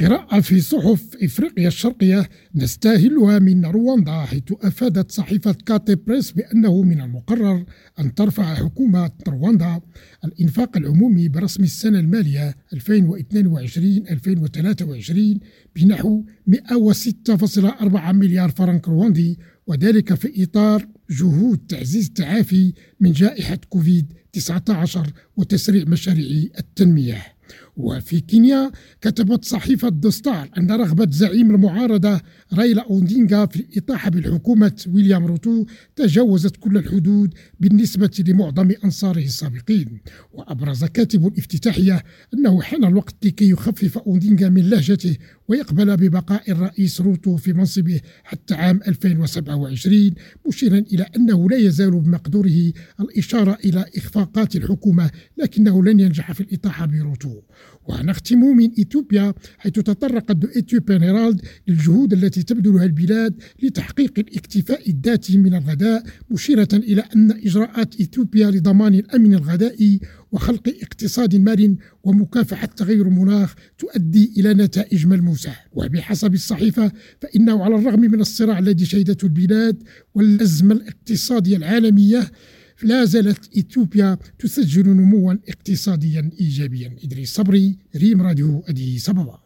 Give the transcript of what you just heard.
قراءة في صحف إفريقيا الشرقية نستاهلها من رواندا حيث أفادت صحيفة كاتي بريس بأنه من المقرر أن ترفع حكومة رواندا الإنفاق العمومي برسم السنة المالية 2022-2023 بنحو 106.4 مليار فرنك رواندي وذلك في إطار جهود تعزيز التعافي من جائحة كوفيد 19 وتسريع مشاريع التنمية. وفي كينيا كتبت صحيفة دوستار أن رغبة زعيم المعارضة رايلا أوندينغا في الإطاحة بالحكومة ويليام روتو تجاوزت كل الحدود بالنسبة لمعظم أنصاره السابقين. وأبرز كاتب الافتتاحية أنه حان الوقت لكي يخفف أوندينغا من لهجته ويقبل ببقاء الرئيس روتو في منصبه حتى عام 2027 مشيرا إلى أنه لا يزال بمقدوره الإشارة إلى إخفاقات الحكومة لكنه لن ينجح في الإطاحة بروتو. ونختم من إثيوبيا حيث تطرقت إثيوبيان هيرالد للجهود التي تبذلها البلاد لتحقيق الاكتفاء الذاتي من الغذاء مشيرة إلى أن إجراءات إثيوبيا لضمان الأمن الغذائي وخلق اقتصاد مرن ومكافحة تغير المناخ تؤدي إلى نتائج ملموسة. وبحسب الصحيفة فإنه على الرغم من الصراع الذي شهدته البلاد والأزمة الاقتصادية العالمية لا زالت إثيوبيا تسجل نموا اقتصاديا إيجابيا. إدريس صبري ريم راديو أديس أبابا.